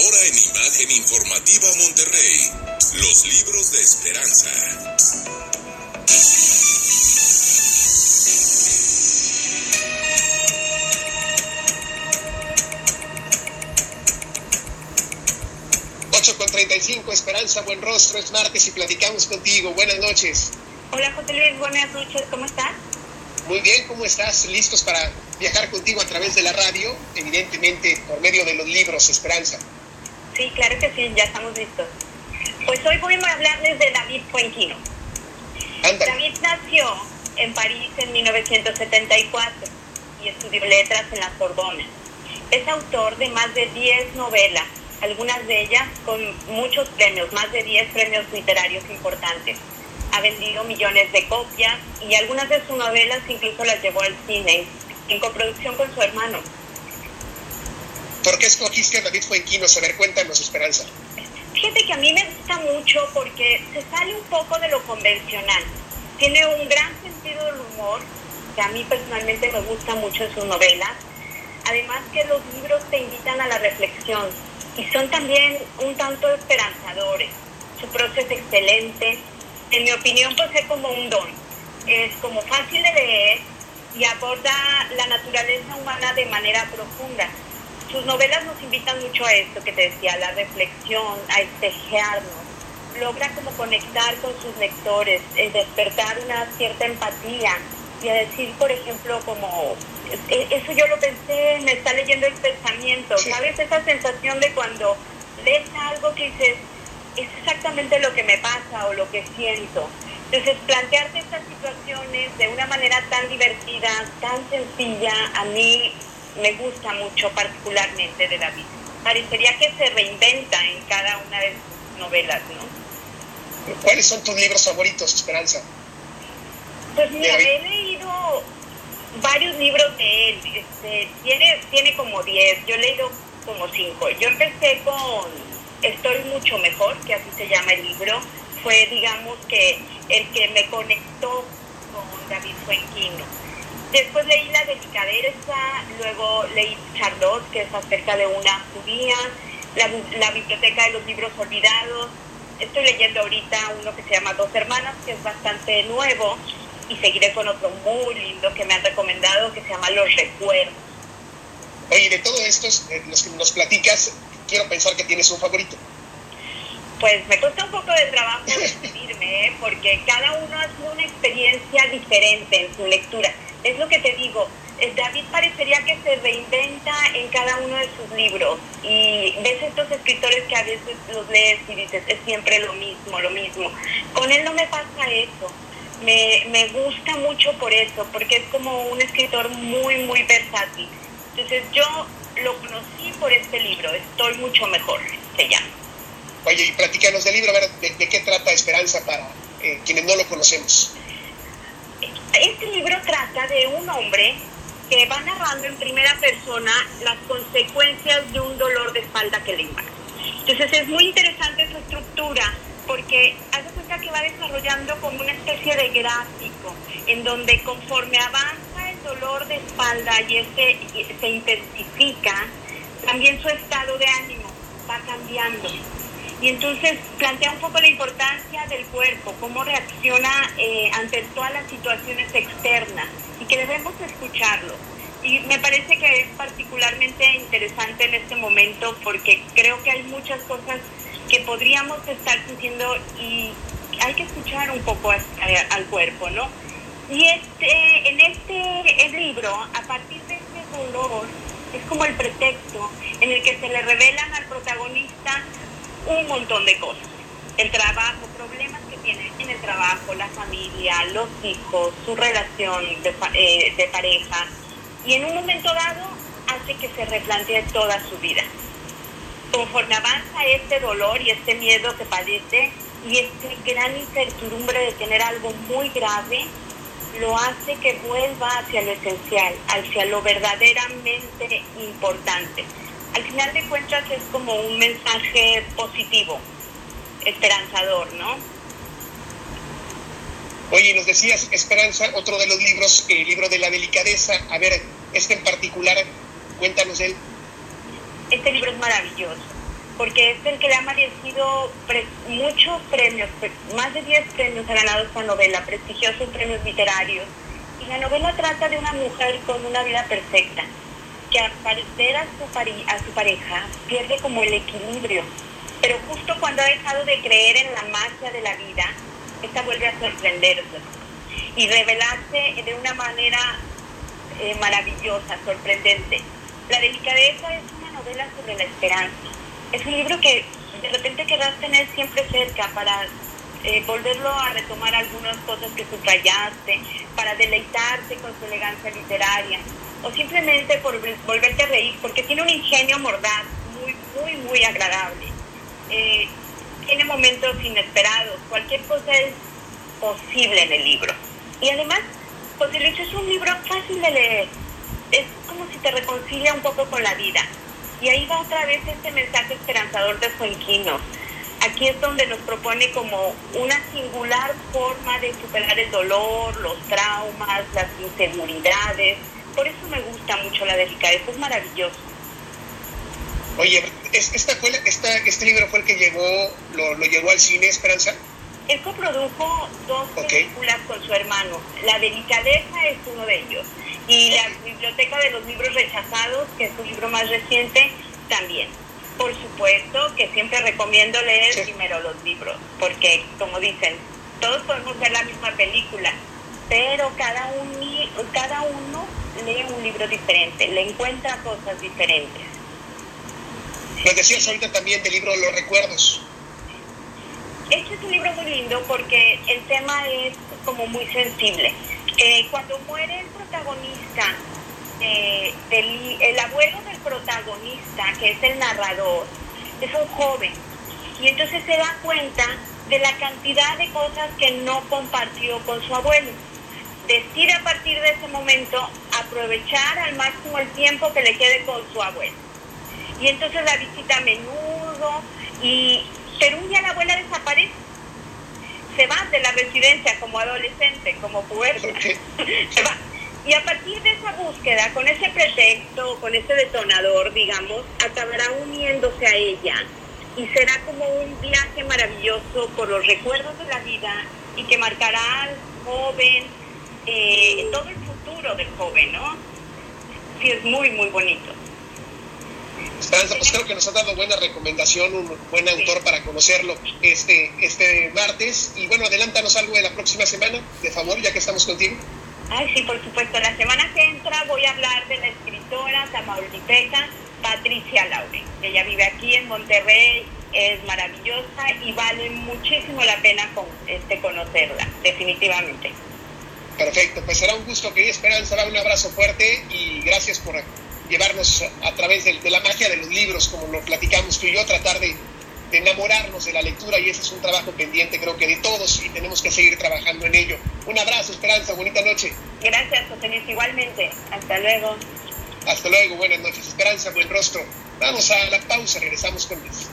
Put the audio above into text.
Ahora en Imagen Informativa Monterrey, los libros de esperanza. con 35, Esperanza, buen rostro, es martes y platicamos contigo. Buenas noches. Hola José Luis, buenas noches, ¿cómo estás? Muy bien, ¿cómo estás? ¿Listos para viajar contigo a través de la radio? Evidentemente por medio de los libros, Esperanza. Sí, claro que sí, ya estamos listos. Pues hoy voy a hablarles de David Fuenquino. David nació en París en 1974 y estudió letras en la Sorbona. Es autor de más de 10 novelas, algunas de ellas con muchos premios, más de 10 premios literarios importantes. Ha vendido millones de copias y algunas de sus novelas incluso las llevó al cine en coproducción con su hermano. ¿Por qué escogiste a David Fuenquino? A ver, cuéntanos, Esperanza. Fíjate que a mí me gusta mucho porque se sale un poco de lo convencional. Tiene un gran sentido del humor, que a mí personalmente me gusta mucho en sus novelas. Además que los libros te invitan a la reflexión y son también un tanto esperanzadores. Su proceso es excelente. En mi opinión, pues es como un don. Es como fácil de leer y aborda la naturaleza humana de manera profunda. Sus novelas nos invitan mucho a esto que te decía, a la reflexión, a espejearnos. Logra como conectar con sus lectores, despertar una cierta empatía y a decir, por ejemplo, como, e, eso yo lo pensé, me está leyendo el pensamiento, ¿sabes? Esa sensación de cuando lees algo que dices, es exactamente lo que me pasa o lo que siento. Entonces, plantearte estas situaciones de una manera tan divertida, tan sencilla, a mí me gusta mucho particularmente de David. Parecería que se reinventa en cada una de sus novelas, ¿no? ¿Cuáles son tus libros favoritos, Esperanza? Pues mira, he leído varios libros de él. Este, tiene, tiene como 10, yo he leído como 5. Yo empecé con Estoy mucho mejor, que así se llama el libro. Fue, digamos, que el que me conectó con David Fuenquino. Después leí La Delicadeza, luego leí Charlotte, que es acerca de una judía, la, la Biblioteca de los Libros Olvidados. Estoy leyendo ahorita uno que se llama Dos Hermanas, que es bastante nuevo, y seguiré con otro muy lindo que me han recomendado que se llama Los Recuerdos. Oye, de todos estos, los que nos platicas, quiero pensar que tienes un favorito. Pues me cuesta un poco de trabajo decidirme, ¿eh? porque cada uno hace una experiencia diferente en su lectura. Es lo que te digo, David parecería que se reinventa en cada uno de sus libros y ves estos escritores que a veces los lees y dices, es siempre lo mismo, lo mismo. Con él no me pasa eso me, me gusta mucho por eso, porque es como un escritor muy, muy versátil. Entonces yo lo conocí por este libro, Estoy mucho mejor, se llama. Oye, y platícanos del libro, a ver, ¿de, qué trata Esperanza para eh, quienes no lo conocemos? Este libro trata de un hombre que va narrando en primera persona las consecuencias de un dolor de espalda que le impacta. Entonces es muy interesante su estructura porque hace cuenta que va desarrollando como una especie de gráfico en donde conforme avanza el dolor de espalda y ese se intensifica, también su estado de ánimo va cambiando. Y entonces plantea un poco la importancia del cuerpo, cómo reacciona eh, ante todas las situaciones externas y que debemos escucharlo. Y me parece que es particularmente interesante en este momento porque creo que hay muchas cosas que podríamos estar sintiendo y hay que escuchar un poco al cuerpo, ¿no? Y este, en este libro, a partir de este dolor, es como el pretexto en el que se le revelan al protagonista un montón de cosas. El trabajo, problemas que tiene en el trabajo, la familia, los hijos, su relación de, eh, de pareja. Y en un momento dado hace que se replantee toda su vida conforme avanza este dolor y este miedo que padece y esta gran incertidumbre de tener algo muy grave, lo hace que vuelva hacia lo esencial, hacia lo verdaderamente importante. Al final de cuentas es como un mensaje positivo, esperanzador, ¿no? Oye, nos decías, Esperanza, otro de los libros, el libro de la delicadeza, a ver, este en particular, Cuéntanos él. Este libro es maravilloso, porque es el que le ha merecido muchos premios, más de 10 premios ha ganado esta novela, prestigiosos premios literarios. Y la novela trata de una mujer con una vida perfecta, que al parecer a su, a su pareja pierde como el equilibrio, pero justo cuando ha dejado de creer en la magia de la vida, esta vuelve a sorprenderse y revelarse de una manera eh, maravillosa, sorprendente. La delicadeza es una novela sobre la esperanza. Es un libro que de repente querrás tener siempre cerca para eh, volverlo a retomar algunas cosas que subrayaste, para deleitarte con su elegancia literaria, o simplemente por volverte a reír, porque tiene un ingenio mordaz muy, muy, muy agradable. Eh, tiene momentos inesperados, cualquier cosa es posible en el libro. Y además, José Luis es un libro fácil de leer, es como si te reconcilia un poco con la vida. Y ahí va otra vez este mensaje esperanzador de Fuenquino. Aquí es donde nos propone como una singular forma de superar el dolor, los traumas, las inseguridades. Por eso me gusta mucho la delicadeza, es maravilloso. Oye, esta fue, esta, ¿este libro fue el que llegó, lo, lo llevó al cine, Esperanza? Él coprodujo dos películas con su hermano. La delicadeza es uno de ellos. Y la Biblioteca de los Libros Rechazados, que es su libro más reciente, también. Por supuesto que siempre recomiendo leer primero los libros, porque como dicen, todos podemos ver la misma película, pero cada, un, cada uno lee un libro diferente, le encuentra cosas diferentes. Lo decías ahorita también del libro Los Recuerdos. Este es un libro muy lindo porque el tema es como muy sensible. Eh, cuando muere el protagonista, eh, el abuelo del protagonista, que es el narrador, es un joven. Y entonces se da cuenta de la cantidad de cosas que no compartió con su abuelo. Decide a partir de ese momento aprovechar al máximo el tiempo que le quede con su abuelo y entonces la visita a menudo, y, pero un día la abuela desaparece. Se va de la residencia como adolescente, como puerta. Se va. Y a partir de esa búsqueda, con ese pretexto, con ese detonador, digamos, acabará uniéndose a ella y será como un viaje maravilloso por los recuerdos de la vida y que marcará al joven, eh, todo el futuro del joven, ¿no? Sí, es muy, muy bonito. Esperanza, pues creo que nos ha dado buena recomendación, un buen autor para conocerlo este, este martes. Y bueno, adelántanos algo de la próxima semana, de favor, ya que estamos contigo. Ay, sí, por supuesto. La semana que entra voy a hablar de la escritora tamaulipeca Patricia Laure. Ella vive aquí en Monterrey, es maravillosa y vale muchísimo la pena con, este, conocerla, definitivamente. Perfecto, pues será un gusto que Esperanza, un abrazo fuerte y gracias por llevarnos a través de, la magia de los libros, como lo platicamos tú y yo, tratar de, enamorarnos de la lectura y ese es un trabajo pendiente creo que de todos y tenemos que seguir trabajando en ello. Un abrazo, Esperanza, bonita noche. Gracias, José Luis, igualmente. Hasta luego. Hasta luego, buenas noches, Esperanza, buen rostro. Vamos a la pausa, regresamos con Luis.